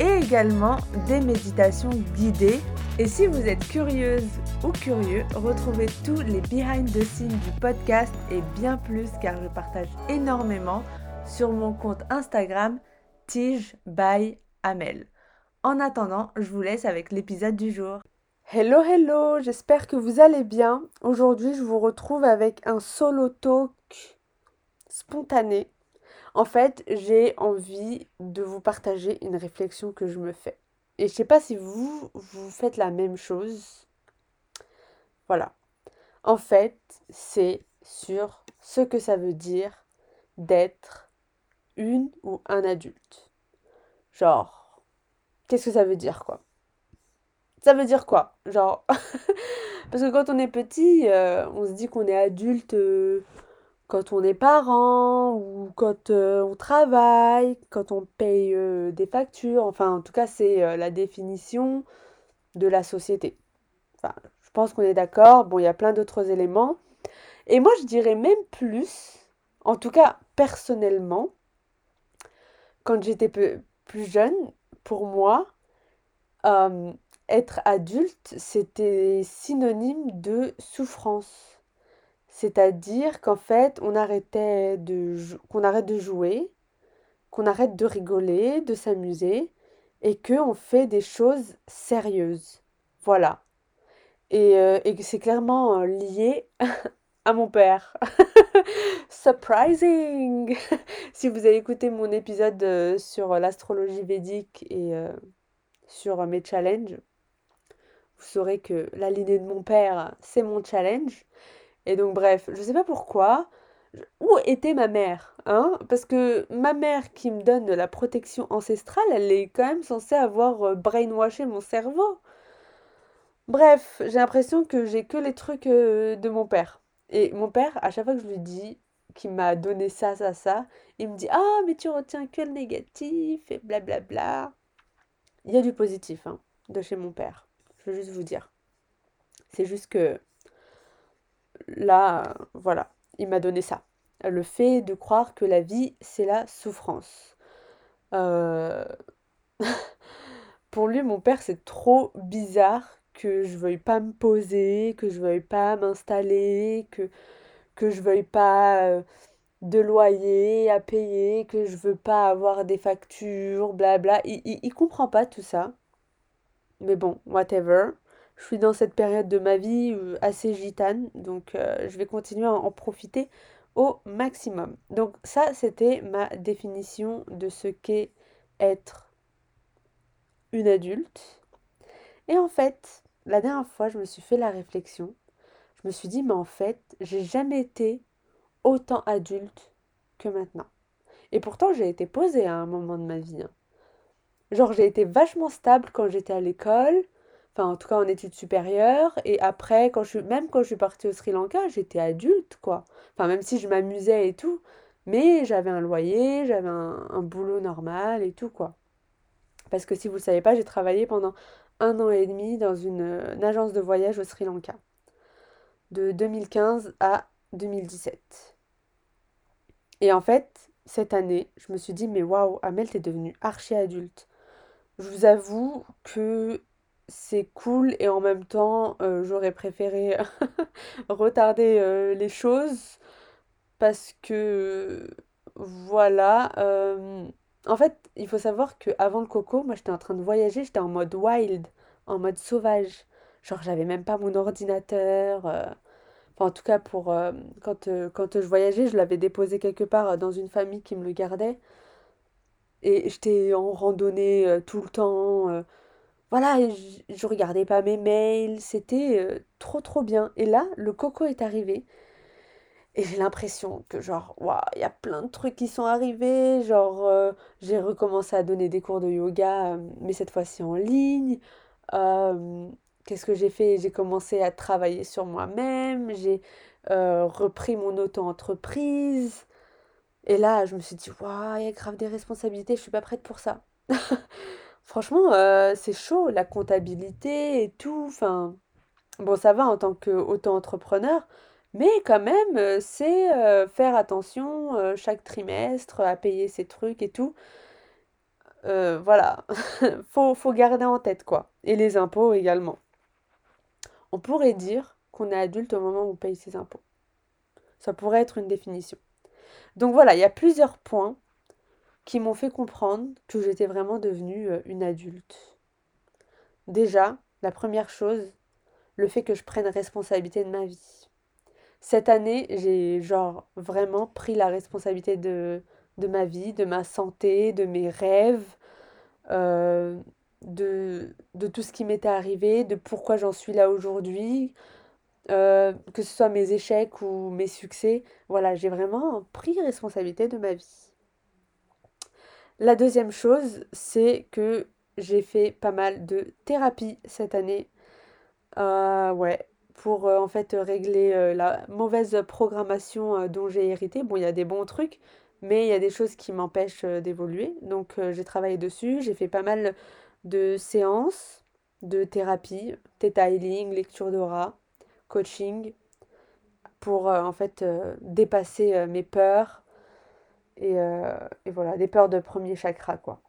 et également des méditations guidées. Et si vous êtes curieuse ou curieux, retrouvez tous les behind the scenes du podcast et bien plus car je partage énormément sur mon compte Instagram Tige by Amel. En attendant, je vous laisse avec l'épisode du jour. Hello hello, j'espère que vous allez bien. Aujourd'hui, je vous retrouve avec un solo talk spontané en fait, j'ai envie de vous partager une réflexion que je me fais. Et je sais pas si vous, vous faites la même chose. Voilà. En fait, c'est sur ce que ça veut dire d'être une ou un adulte. Genre, qu'est-ce que ça veut dire, quoi? Ça veut dire quoi? Genre, parce que quand on est petit, euh, on se dit qu'on est adulte. Euh, quand on est parent ou quand euh, on travaille, quand on paye euh, des factures. Enfin, en tout cas, c'est euh, la définition de la société. Je pense qu'on est d'accord. Bon, il y a plein d'autres éléments. Et moi, je dirais même plus, en tout cas personnellement, quand j'étais plus jeune, pour moi, être adulte, c'était synonyme de souffrance. C'est-à-dire qu'en fait, on arrêtait de qu'on arrête de jouer, qu'on arrête de rigoler, de s'amuser et qu'on fait des choses sérieuses. Voilà. Et, euh, que c'est clairement euh, lié à mon père. Surprising Si vous avez écouté mon épisode euh, sur l'astrologie védique et sur mes challenges, vous saurez que la lignée de mon père, c'est mon challenge. Et donc bref, je sais pas pourquoi. Où était ma mère hein? Parce que ma mère qui me donne de la protection ancestrale, elle est quand même censée avoir euh, brainwashé mon cerveau. Bref, j'ai l'impression que j'ai que les trucs euh, de mon père. Et mon père, à chaque fois que je lui dis qu'il m'a donné ça, ça, ça, il me dit Ah, mais tu retiens que le négatif et blablabla. Il y a du positif hein, de chez mon père. Je veux juste vous dire. C'est juste que là, voilà, il m'a donné ça. Le fait de croire que la vie, c'est la souffrance. Euh, pour lui, mon père, c'est trop bizarre que je veuille pas me poser, que je veuille pas m'installer, que, que je veuille pas euh, de loyer à payer, que je veux pas avoir des factures, blabla. Il, il, il comprend pas tout ça. Mais bon, whatever je suis dans cette période de ma vie euh, assez gitane, donc euh, je vais continuer à en profiter au maximum. Donc ça, c'était ma définition de ce qu'est être une adulte. Et en fait, la dernière fois, je me suis fait la réflexion. Je me suis dit, mais en fait, j'ai jamais été autant adulte que maintenant. Et pourtant, j'ai été posée à un moment de ma vie. Hein. Genre, j'ai été vachement stable quand j'étais à l'école enfin en tout cas en études supérieures. Et après, quand je, même quand je suis partie au Sri Lanka, j'étais adulte, quoi. Enfin, même si je m'amusais et tout, mais j'avais un loyer, j'avais un, boulot normal et tout, quoi. Parce que si vous ne savez pas, j'ai travaillé pendant un an et demi dans une, une agence de voyage au Sri Lanka. De 2015 à 2017. Et en fait, cette année, je me suis dit, mais waouh, Amel, t'es devenue archi adulte. Je vous avoue que c'est cool et en même temps, euh, j'aurais préféré retarder euh, les choses parce que voilà. Euh, en fait, il faut savoir que avant le coco, moi j'étais en train de voyager, j'étais en mode wild, en mode sauvage. Genre, j'avais même pas mon ordinateur. Enfin, en tout cas, pour quand, quand je voyageais, je l'avais déposé quelque part dans une famille qui me le gardait. Et j'étais en randonnée tout le temps voilà, je, je regardais pas mes mails, c'était euh, trop trop bien. Et là, le coco est arrivé. Et j'ai l'impression que genre, il y a plein de trucs qui sont arrivés. Genre, euh, j'ai recommencé à donner des cours de yoga, euh, mais cette fois-ci en ligne. qu'est-ce que j'ai fait? J'ai commencé à travailler sur moi-même, j'ai repris mon auto-entreprise. Et là, je me suis dit, waouh, il y a grave des responsabilités, je suis pas prête pour ça. Franchement, euh, c'est chaud, la comptabilité et tout. Enfin, bon, ça va en tant qu'auto-entrepreneur, mais quand même, euh, c'est faire attention chaque trimestre à payer ses trucs et tout. voilà, faut, faut garder en tête quoi. Et les impôts également. On pourrait dire qu'on est adulte au moment où on paye ses impôts. Ça pourrait être une définition. Donc voilà, il y a plusieurs points qui m'ont fait comprendre que j'étais vraiment devenue euh, une adulte. Déjà, la première chose, le fait que je prenne responsabilité de ma vie. Cette année, j'ai genre vraiment pris la responsabilité de, de ma vie, de ma santé, de mes rêves, euh, de, de tout ce qui m'était arrivé, de pourquoi j'en suis là aujourd'hui, euh, que ce soit mes échecs ou mes succès. Voilà, j'ai vraiment pris responsabilité de ma vie. La deuxième chose, c'est que j'ai fait pas mal de thérapie cette année. Euh, ouais, pour euh, en fait régler la mauvaise programmation dont j'ai hérité. Bon, il y a des bons trucs, mais il y a des choses qui m'empêchent d'évoluer. Donc j'ai travaillé dessus, j'ai fait pas mal de séances de thérapie, theta lecture d'aura, coaching, pour euh, en fait euh, dépasser euh, mes peurs et, et, voilà, des peurs de premier chakra quoi.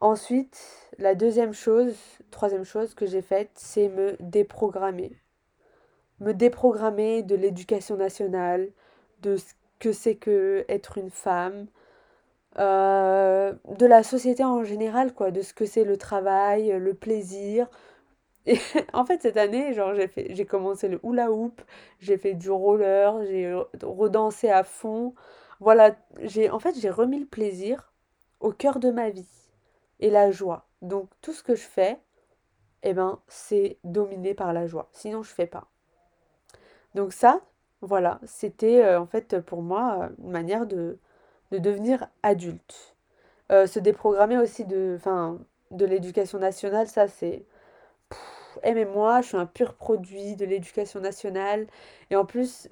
Ensuite, la deuxième chose, troisième chose que j'ai faite, c'est me déprogrammer. Me déprogrammer de l'éducation nationale, de ce que c'est que être une femme, euh, de la société en général, quoi, de ce que c'est le travail, le plaisir. En fait, cette année, j'ai fait, j'ai commencé le hula hoop, j'ai fait du roller, j'ai redansé à fond. Voilà, j'ai, en fait, j'ai remis le plaisir au cœur de ma vie et la joie. Donc, tout ce que je fais, eh ben, c'est dominé par la joie. Sinon, je fais pas. Donc ça, voilà, c'était euh, en fait pour moi une manière de, de devenir adulte. Euh, se déprogrammer aussi de, de l'éducation nationale, ça c'est... Aimez-moi, je suis un pur produit de l'éducation nationale. Et en plus,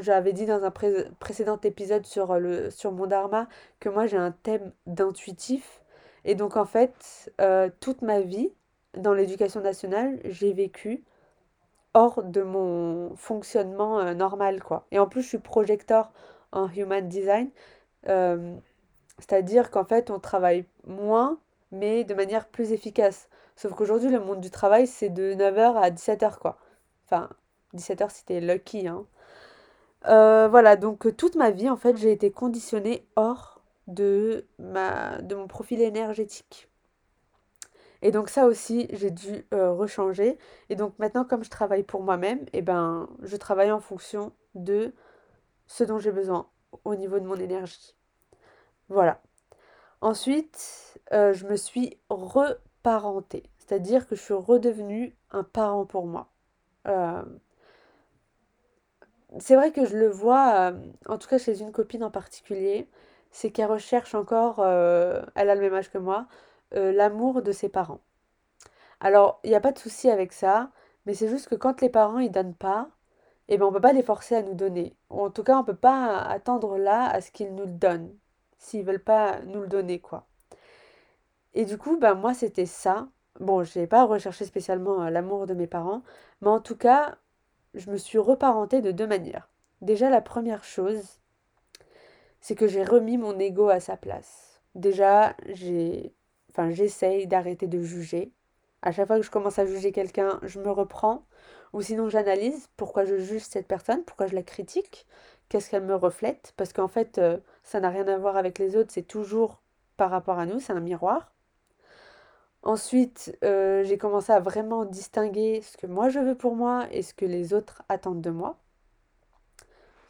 j'avais dit dans un précédent épisode sur, le, sur mon dharma que moi j'ai un thème d'intuitif. Et donc en fait, euh, toute ma vie, dans l'éducation nationale, j'ai vécu hors de mon fonctionnement euh, normal, quoi. Et en plus, je suis projecteur en human design. Euh, c'est-à-dire qu'en fait, on travaille moins, mais de manière plus efficace. Sauf qu'aujourd'hui, le monde du travail, c'est de 9h à 17h, quoi. Enfin, 17h, c'était lucky, hein. Euh, voilà, donc toute ma vie, en fait, j'ai été conditionnée hors de, mon profil énergétique. Et donc ça aussi, j'ai dû euh, rechanger. Et donc maintenant, comme je travaille pour moi-même, eh ben, je travaille en fonction de ce dont j'ai besoin au niveau de mon énergie. Voilà. Ensuite, euh, je me suis c'est-à-dire que je suis redevenue un parent pour moi. Euh, c'est vrai que je le vois, euh, en tout cas chez une copine en particulier, c'est qu'elle recherche encore, elle a le même âge que moi, l'amour de ses parents. Alors, il n'y a pas de souci avec ça, mais c'est juste que quand les parents ils donnent pas, eh ben, on ne peut pas les forcer à nous donner. En tout cas, on ne peut pas attendre là à ce qu'ils nous le donnent, s'ils veulent pas nous le donner, quoi. Et du coup, ben, moi, c'était ça. Bon, je n'ai pas recherché spécialement euh, l'amour de mes parents, mais en tout cas, je me suis reparentée de deux manières. Déjà, la première chose, c'est que j'ai remis mon ego à sa place. Déjà, j'ai, enfin, j'essaye d'arrêter de juger. À chaque fois que je commence à juger quelqu'un, je me reprends ou sinon, j'analyse pourquoi je juge cette personne, pourquoi je la critique, qu'est-ce qu'elle me reflète, parce qu'en fait, euh, ça n'a rien à voir avec les autres, c'est toujours par rapport à nous, c'est un miroir. Ensuite, euh, j'ai commencé à vraiment distinguer ce que moi je veux pour moi et ce que les autres attendent de moi.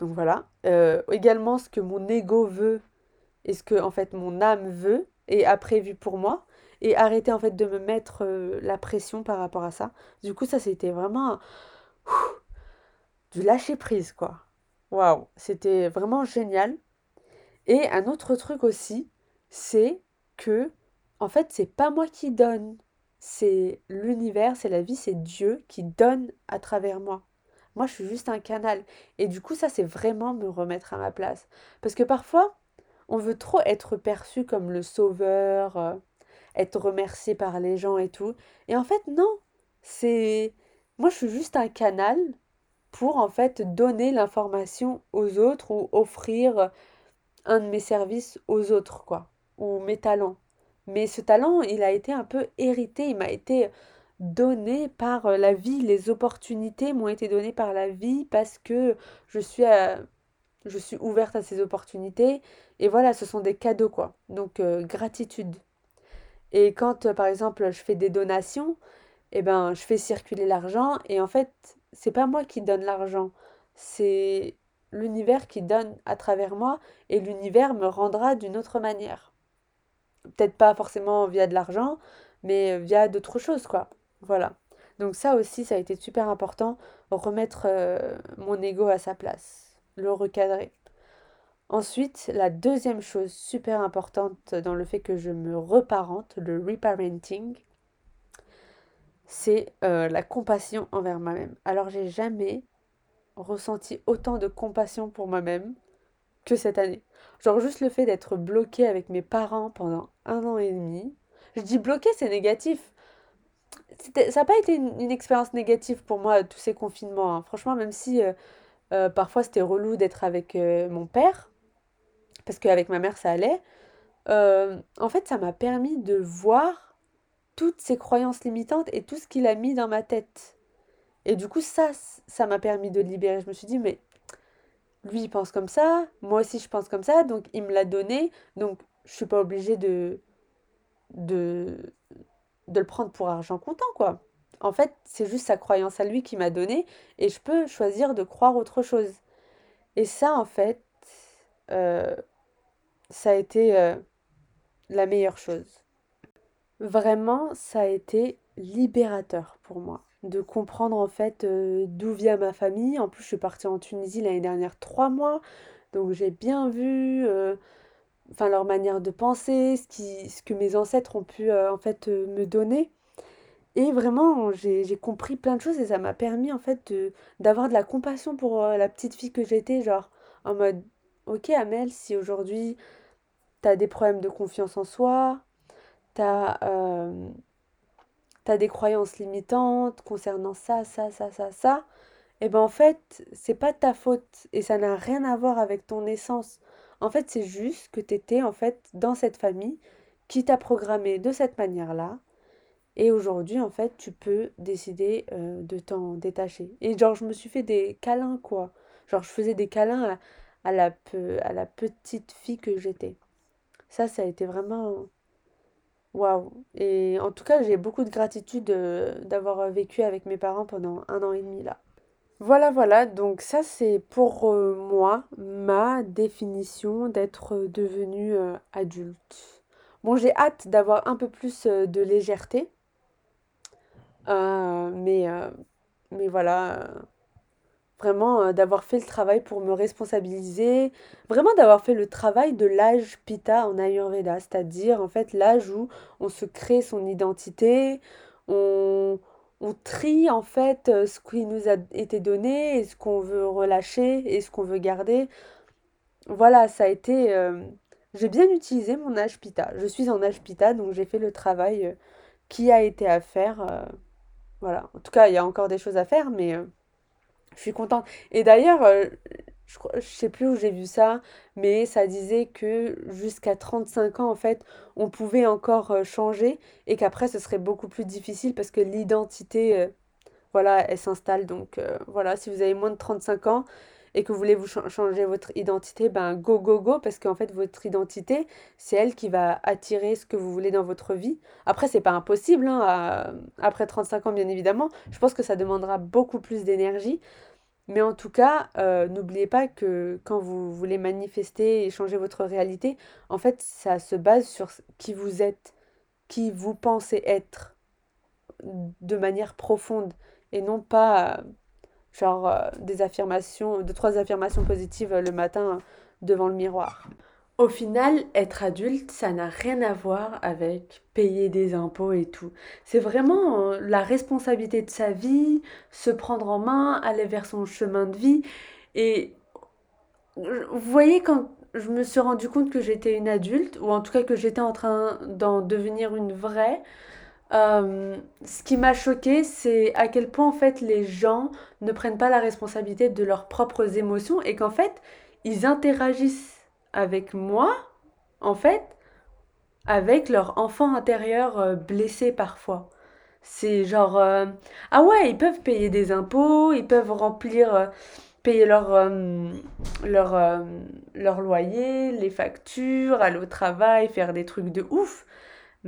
Donc voilà. Euh, également ce que mon ego veut et ce que en fait mon âme veut et a prévu pour moi et arrêter en fait de me mettre euh, la pression par rapport à ça. Du coup, ça c'était vraiment du lâcher prise quoi. Waouh, c'était vraiment génial. Et un autre truc aussi, c'est que en fait, c'est pas moi qui donne, c'est l'univers, c'est la vie, c'est Dieu qui donne à travers moi. Moi, je suis juste un canal. Et du coup, ça, c'est vraiment me remettre à ma place. Parce que parfois, on veut trop être perçu comme le sauveur, euh, être remercié par les gens et tout. Et en fait, non. C'est. Moi, je suis juste un canal pour, en fait, donner l'information aux autres ou offrir un de mes services aux autres, quoi. Ou mes talents. Mais ce talent, il a été un peu hérité, il m'a été donné par euh, la vie, les opportunités m'ont été données par la vie parce que je suis, je suis ouverte à ces opportunités. Et voilà, ce sont des cadeaux, quoi. Donc, euh, gratitude. Et quand, euh, par exemple, je fais des donations, eh ben, je fais circuler l'argent. Et en fait, c'est pas moi qui donne l'argent. C'est l'univers qui donne à travers moi. Et l'univers me rendra d'une autre manière. Peut-être pas forcément via de l'argent, mais via d'autres choses, quoi. Voilà. Donc ça aussi, ça a été super important, remettre euh, mon ego à sa place, le recadrer. Ensuite, la deuxième chose super importante dans le fait que je me reparente, le reparenting, c'est euh, la compassion envers moi-même. Alors j'ai jamais ressenti autant de compassion pour moi-même que cette année. Genre juste le fait d'être bloqué avec mes parents pendant un an et demi. Je dis bloqué, c'est négatif. Ça n'a pas été une, expérience négative pour moi, tous ces confinements. Hein. Franchement, même si euh, euh, parfois c'était relou d'être avec euh, mon père, parce qu'avec ma mère ça allait, en fait ça m'a permis de voir toutes ces croyances limitantes et tout ce qu'il a mis dans ma tête. Et du coup, ça, ça m'a permis de libérer. Je me suis dit, mais lui, il pense comme ça, moi aussi, je pense comme ça, donc il me l'a donné, donc je suis pas obligée de, de, de le prendre pour argent comptant, quoi. En fait, c'est juste sa croyance à lui qui m'a donné, et je peux choisir de croire autre chose. Et ça, en fait, euh, ça a été euh, la meilleure chose. Vraiment, ça a été libérateur pour moi de comprendre en fait euh, d'où vient ma famille. En plus, je suis partie en Tunisie l'année dernière trois mois, donc j'ai bien vu euh, leur manière de penser, ce que mes ancêtres ont pu euh, en fait me donner. Et vraiment, j'ai compris plein de choses et ça m'a permis en fait d'avoir de la compassion pour la petite fille que j'étais, genre en mode, ok Amel, si aujourd'hui t'as des problèmes de confiance en soi, t'as des croyances limitantes concernant ça, ça, ça, ça, ça, et eh ben en fait, c'est pas ta faute et ça n'a rien à voir avec ton essence. En fait, c'est juste que tu étais en fait dans cette famille qui t'a programmé de cette manière-là. Et aujourd'hui, en fait, tu peux décider euh, de t'en détacher. Et genre, je me suis fait des câlins, quoi. Genre, je faisais des câlins à, la, à la petite fille que j'étais. Ça, ça a été vraiment Et en tout cas, j'ai beaucoup de gratitude euh, d'avoir euh, vécu avec mes parents pendant un an et demi là. Voilà, voilà, donc ça c'est pour euh, moi ma définition d'être devenu adulte. Bon, j'ai hâte d'avoir un peu plus de légèreté, mais, mais voilà, Vraiment euh, d'avoir fait le travail pour me responsabiliser, vraiment d'avoir fait le travail de l'âge Pita en Ayurveda, c'est-à-dire en fait l'âge où on se crée son identité, on, on trie en fait euh, ce qui nous a été donné et ce qu'on veut relâcher et ce qu'on veut garder. Voilà, ça a été... Euh, j'ai bien utilisé mon âge Pita. Je suis en âge Pita, donc j'ai fait le travail qui a été à faire. voilà, en tout cas, il y a encore des choses à faire, mais... Je suis contente. Et d'ailleurs, euh, je, ne sais plus où j'ai vu ça, mais ça disait que jusqu'à 35 ans, en fait, on pouvait encore euh, changer et qu'après, ce serait beaucoup plus difficile parce que l'identité, euh, voilà, elle s'installe. Donc voilà, si vous avez moins de 35 ans et que vous voulez vous changer votre identité, ben go, go, go, parce qu'en fait, votre identité, c'est elle qui va attirer ce que vous voulez dans votre vie. Après, c'est pas impossible, hein, après 35 ans, bien évidemment. Je pense que ça demandera beaucoup plus d'énergie. Mais en tout cas, euh, n'oubliez pas que quand vous voulez manifester et changer votre réalité, en fait, ça se base sur qui vous êtes, qui vous pensez être de manière profonde et non pas genre euh, des affirmations, deux, trois affirmations positives le matin devant le miroir. Au final, être adulte, ça n'a rien à voir avec payer des impôts et tout. C'est vraiment euh, la responsabilité de sa vie, se prendre en main, aller vers son chemin de vie. Et vous voyez, quand je me suis rendu compte que j'étais une adulte, ou en tout cas que j'étais en train d'en devenir une vraie, euh, ce qui m'a choqué, c'est à quel point en fait les gens ne prennent pas la responsabilité de leurs propres émotions et qu'en fait ils interagissent avec moi, en fait, avec leur enfant intérieur euh, blessé parfois. C'est genre euh, ah ouais, ils peuvent payer des impôts, ils peuvent remplir payer leur, leur, leur loyer, les factures, aller au travail, faire des trucs de ouf.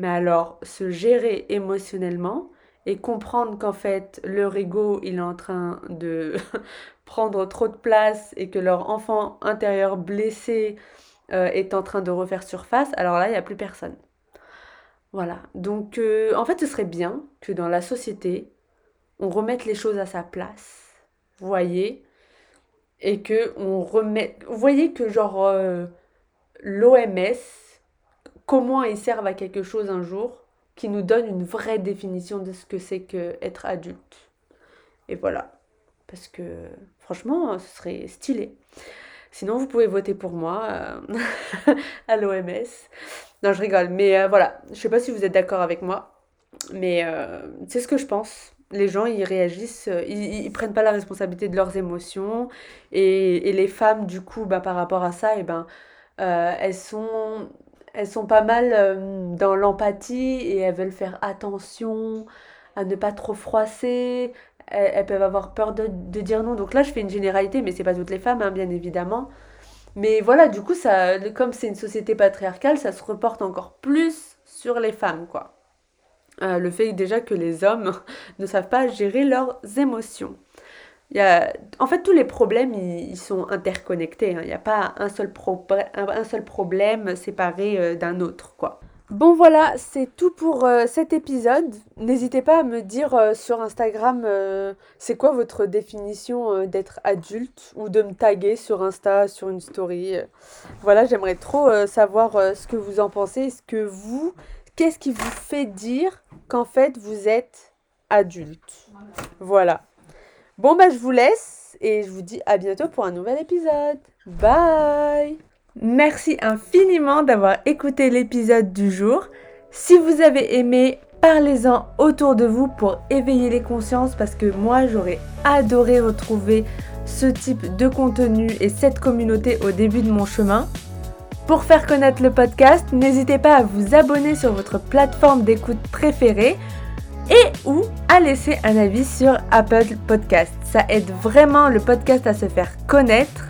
Mais alors, se gérer émotionnellement et comprendre qu'en fait, leur ego, il est en train de prendre trop de place et que leur enfant intérieur blessé euh, est en train de refaire surface, alors là, il n'y a plus personne. Voilà. Donc, euh, en fait, ce serait bien que dans la société, on remette les choses à sa place. Vous voyez? Et que on remette. Vous voyez que, genre, euh, l'OMS comment ils servent à quelque chose un jour qui nous donne une vraie définition de ce que c'est que être adulte. Et voilà. Parce que franchement, ce serait stylé. Sinon, vous pouvez voter pour moi euh, à l'OMS. Non, je rigole. Mais euh, voilà, je sais pas si vous êtes d'accord avec moi. Mais euh, c'est ce que je pense. Les gens, ils réagissent, ils, ils, prennent pas la responsabilité de leurs émotions. Et, les femmes, du coup, bah, par rapport à ça, eh ben, elles sont elles sont pas mal euh, dans l'empathie et elles veulent faire attention à ne pas trop froisser. Elles, peuvent avoir peur de, dire non. Donc là, je fais une généralité, mais c'est pas toutes les femmes, hein, bien évidemment. Mais voilà, du coup, ça, comme c'est une société patriarcale, ça se reporte encore plus sur les femmes, quoi. Euh, le fait déjà que les hommes ne savent pas gérer leurs émotions. Y a, en fait, tous les problèmes, ils, sont interconnectés. Hein. Il n'y a pas un seul, un, seul problème séparé euh, d'un autre, quoi. Bon voilà, c'est tout pour euh, cet épisode. N'hésitez pas à me dire euh, sur Instagram c'est quoi votre définition d'être adulte ou de me taguer sur Insta, sur une story. Voilà, j'aimerais trop savoir ce que vous en pensez. ce que vous, qu'est-ce qui vous fait dire qu'en fait vous êtes adulte? Voilà. Bon bah je vous laisse et je vous dis à bientôt pour un nouvel épisode. Bye Merci infiniment d'avoir écouté l'épisode du jour. Si vous avez aimé, parlez-en autour de vous pour éveiller les consciences parce que moi j'aurais adoré retrouver ce type de contenu et cette communauté au début de mon chemin. Pour faire connaître le podcast, n'hésitez pas à vous abonner sur votre plateforme d'écoute préférée et ou à laisser un avis sur Apple Podcast. Ça aide vraiment le podcast à se faire connaître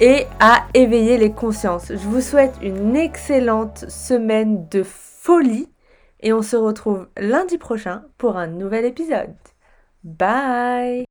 et à éveiller les consciences. Je vous souhaite une excellente semaine de folie et on se retrouve lundi prochain pour un nouvel épisode. Bye